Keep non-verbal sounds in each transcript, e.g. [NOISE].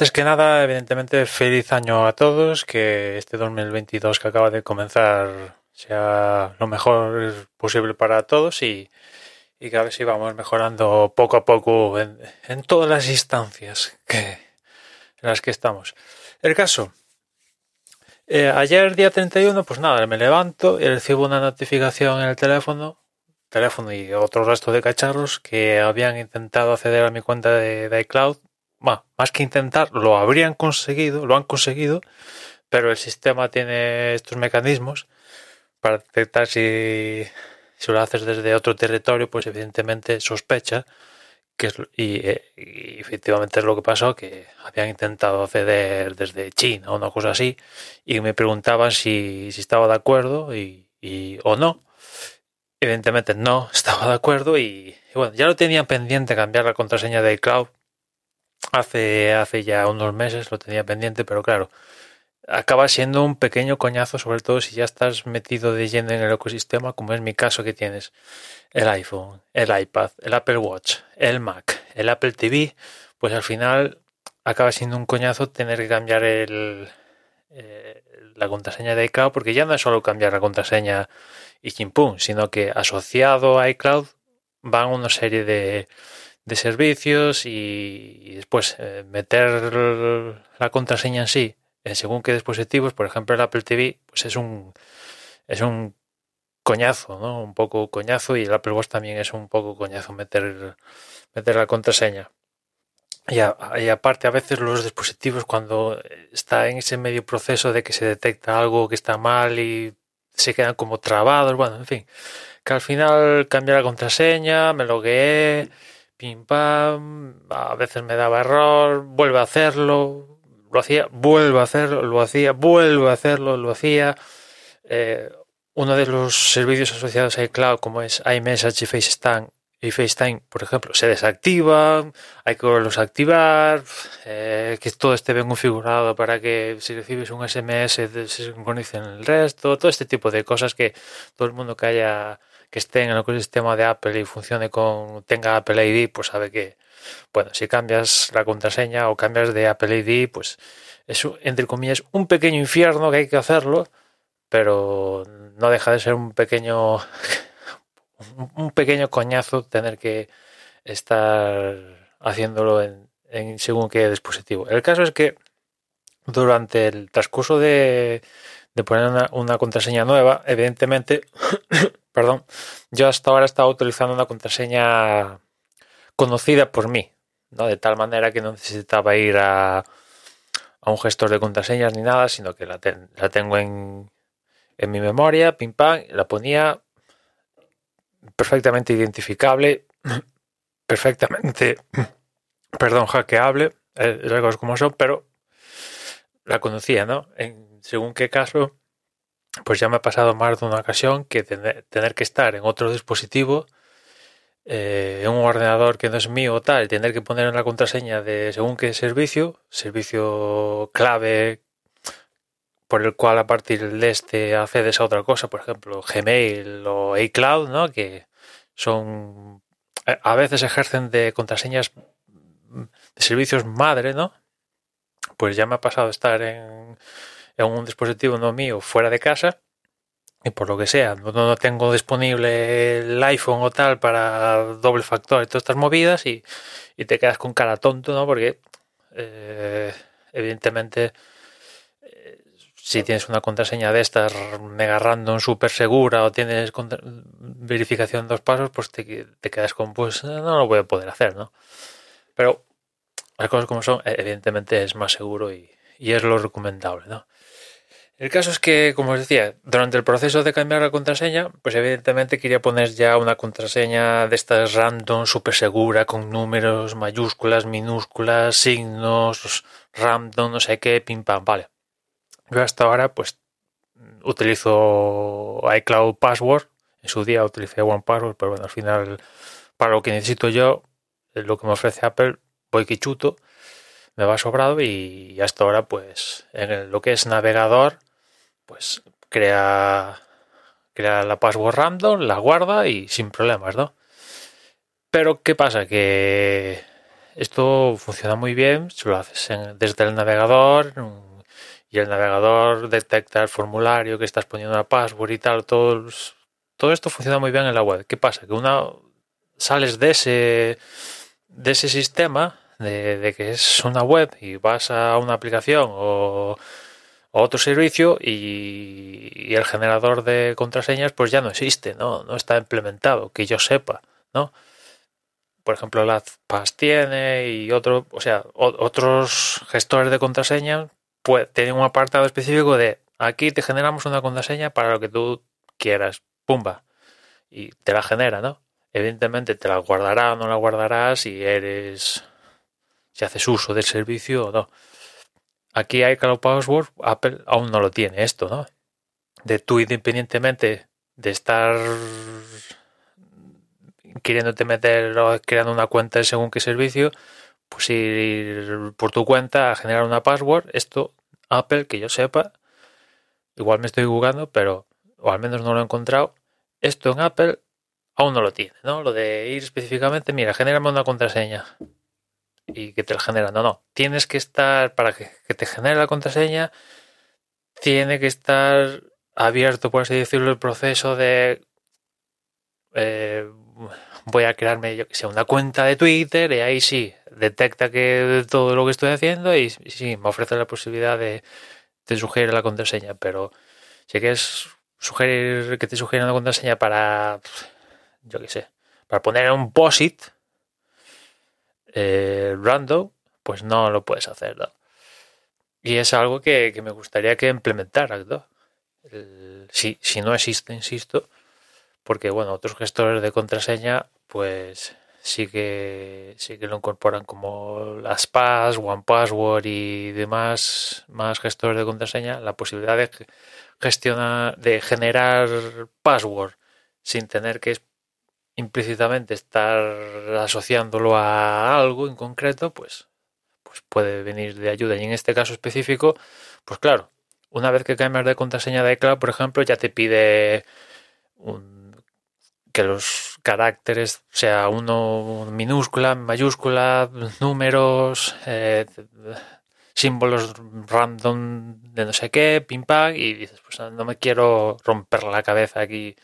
antes que nada, evidentemente, feliz año a todos, que este 2022 que acaba de comenzar sea lo mejor posible para todos y, que a ver si vamos mejorando poco a poco en, en todas las instancias que, en las que estamos. El caso, eh, ayer día 31, pues nada, me levanto y recibo una notificación en el teléfono, teléfono y otro resto de cacharros que habían intentado acceder a mi cuenta de iCloud. Más que intentar, lo habrían conseguido, lo han conseguido, pero el sistema tiene estos mecanismos para detectar si, si lo haces desde otro territorio, pues evidentemente sospecha que es, y, y, efectivamente es lo que pasó, que habían intentado acceder desde China o una cosa así, y me preguntaban si, si estaba de acuerdo y, y, o no. Evidentemente no [LAUGHS] estaba de acuerdo y, y, bueno, ya lo tenían pendiente cambiar la contraseña de iCloud. Hace, hace ya unos meses lo tenía pendiente, pero claro, acaba siendo un pequeño coñazo, sobre todo si ya estás metido de lleno en el ecosistema, como es mi caso que tienes. El iPhone, el iPad, el Apple Watch, el Mac, el Apple TV, pues al final acaba siendo un coñazo tener que cambiar el, eh, la contraseña de iCloud, porque ya no es solo cambiar la contraseña y chimpum, sino que asociado a iCloud van una serie de, de servicios y, después eh, meter la contraseña en sí en según qué dispositivos, por ejemplo el Apple TV, pues es un es un coñazo, ¿no? Un poco coñazo y el Apple Watch también es un poco coñazo meter meter la contraseña. Y, a, y, aparte a veces los dispositivos cuando está en ese medio proceso de que se detecta algo que está mal y se quedan como trabados, bueno, en fin, que al final cambia la contraseña, me logueé, pim pam, a veces me daba error, vuelve a hacerlo, lo hacía, vuelvo a hacerlo, lo hacía, vuelvo a hacerlo, lo hacía. Eh, uno de los servicios asociados a iCloud, como es iMessage y FaceTime, y FaceTime, por ejemplo, se desactivan, hay que volverlos a activar, eh, que todo esté bien configurado para que si recibes un SMS se sincronicen el resto, todo este tipo de cosas que todo el mundo que haya que esté en el ecosistema de Apple y funcione con tenga Apple ID, pues sabe que, bueno, si cambias la contraseña o cambias de Apple ID, pues es, entre comillas, un pequeño infierno que hay que hacerlo, pero no deja de ser un pequeño, [LAUGHS] un pequeño coñazo tener que estar haciéndolo en, según qué dispositivo. El caso es que durante el transcurso de, de poner una, contraseña nueva, evidentemente, [COUGHS] perdón, yo hasta ahora estaba utilizando una contraseña conocida por mí, ¿no? De tal manera que no necesitaba ir a, a un gestor de contraseñas ni nada, sino que la, ten, la tengo en, en mi memoria, pim pam, la ponía perfectamente identificable, [COUGHS] perfectamente, [COUGHS] perdón, hackeable, eh, cosas como son, pero la conocía, ¿no? En según qué caso, pues ya me ha pasado más de una ocasión que tener, que estar en otro dispositivo eh, un ordenador que no es mío o tal, tener que poner una contraseña de según qué servicio, servicio clave por el cual a partir de este accedes a otra cosa, por ejemplo Gmail o iCloud, ¿no? que son a veces ejercen de contraseñas de servicios madre, ¿no? Pues ya me ha pasado estar en, en un dispositivo no mío fuera de casa y por lo que sea, no, no, tengo disponible el iPhone o tal para doble factor y todas estas movidas y, y te quedas con cara tonto, ¿no? Porque eh, evidentemente eh, si tienes una contraseña de estas mega random súper segura o tienes verificación dos pasos, pues te, te, quedas con pues no lo voy a poder hacer, ¿no? Pero las cosas como son, evidentemente es más seguro y, y es lo recomendable, ¿no? El caso es que, como os decía, durante el proceso de cambiar la contraseña, pues evidentemente quería poner ya una contraseña de estas random, súper segura, con números, mayúsculas, minúsculas, signos, random, no sé qué, pim pam, vale. Yo hasta ahora, pues, utilizo iCloud Password. En su día utilicé OnePassword, pero bueno, al final, para lo que necesito yo, lo que me ofrece Apple, voy que chuto, me va sobrado y hasta ahora, pues, en lo que es navegador, pues crea, crea la password random, la guarda y sin problemas, ¿no? Pero ¿qué pasa? Que esto funciona muy bien si lo haces desde el navegador y el navegador detecta el formulario que estás poniendo la password y tal. Todo, todo esto funciona muy bien en la web. ¿Qué pasa? Que una sales de ese, de ese sistema, de, que es una web y vas a una aplicación o, otro servicio y, el generador de contraseñas pues ya no existe, ¿no? No está implementado, que yo sepa, ¿no? Por ejemplo, LastPass tiene y otro, o sea, otros gestores de contraseñas pues, tienen un apartado específico de aquí te generamos una contraseña para lo que tú quieras, pumba, y te la genera, ¿no? Evidentemente te la guardará o no la guardará si eres. si haces uso del servicio o no. Aquí hay Cloud Password, Apple aún no lo tiene esto, ¿no? De tú independientemente de estar queriéndote meter o creando una cuenta según qué servicio, pues ir por tu cuenta a generar una password, esto Apple, que yo sepa, igual me estoy jugando, pero, o al menos no lo he encontrado, esto en Apple aún no lo tiene, ¿no? Lo de ir específicamente, mira, genérame una contraseña y que te la genera. No, no. Tienes que estar, para que, te genere la contraseña, tiene que estar abierto, por así decirlo, el proceso de. Eh, voy a crearme, yo que sé, una cuenta de Twitter y ahí sí, detecta que todo lo que estoy haciendo y, sí, me ofrece la posibilidad de, de sugerir la contraseña. Pero si quieres sugerir que te sugiera una contraseña para yo qué sé, para poner un POSIT eh, random, pues no lo puedes hacer. Y es algo que, me gustaría que implementaras. si, si no existe, insisto, porque bueno, otros gestores de contraseña, pues sí que sí que lo incorporan como las PAS, OnePassword y demás más gestores de contraseña, la posibilidad de gestionar, de generar password sin tener que implícitamente estar asociándolo a algo en concreto, pues, pues puede venir de ayuda. Y en este caso específico, pues claro, una vez que cambias de contraseña de iCloud, por ejemplo, ya te pide que los caracteres sea uno minúscula, mayúscula, números, eh, símbolos random de no sé qué, pim pam, y dices, pues no me quiero romper la cabeza aquí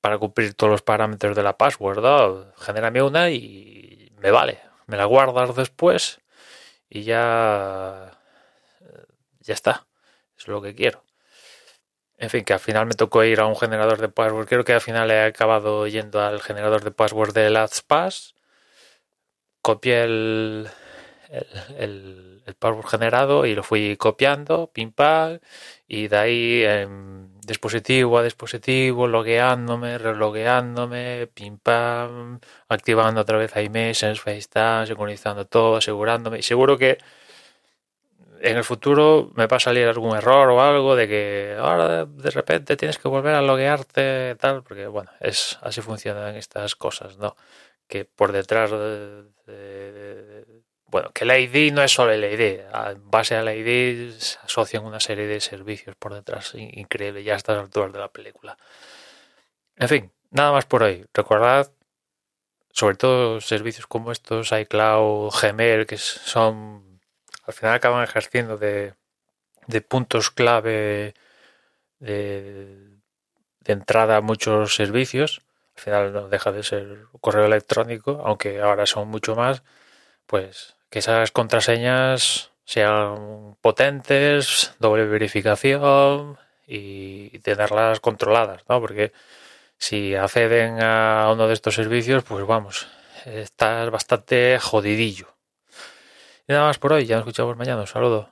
para cumplir todos los parámetros de la password. Genérame una y me vale. Me la guardas después y ya, ya está. Es lo que quiero. En fin, que al final me tocó ir a un generador de password. Creo que al final he acabado yendo al generador de password de LastPass. Copié el, el, password generado y lo fui copiando, pim pam, y de ahí dispositivo a dispositivo, logueándome, relogueándome, pim pam, activando otra vez iMessage, FaceTime, sincronizando todo, asegurándome. Y seguro que en el futuro me va a salir algún error o algo de que ahora de repente tienes que volver a loguearte tal, porque bueno, es así funcionan estas cosas, ¿no? Que por detrás de bueno, que la ID no es solo el ID, en base a la ID se asocian una serie de servicios por detrás, increíble, ya a estas alturas de la película. En fin, nada más por hoy. Recordad, sobre todo servicios como estos, iCloud, Gmail, que son, al final acaban ejerciendo de, de puntos clave de, de entrada a muchos servicios. Al final no deja de ser correo electrónico, aunque ahora son mucho más, pues que esas contraseñas sean potentes, doble verificación y tenerlas controladas, ¿no? Porque si acceden a uno de estos servicios, pues vamos, estás bastante jodidillo. Y nada más por hoy, ya nos escuchamos mañana, un saludo.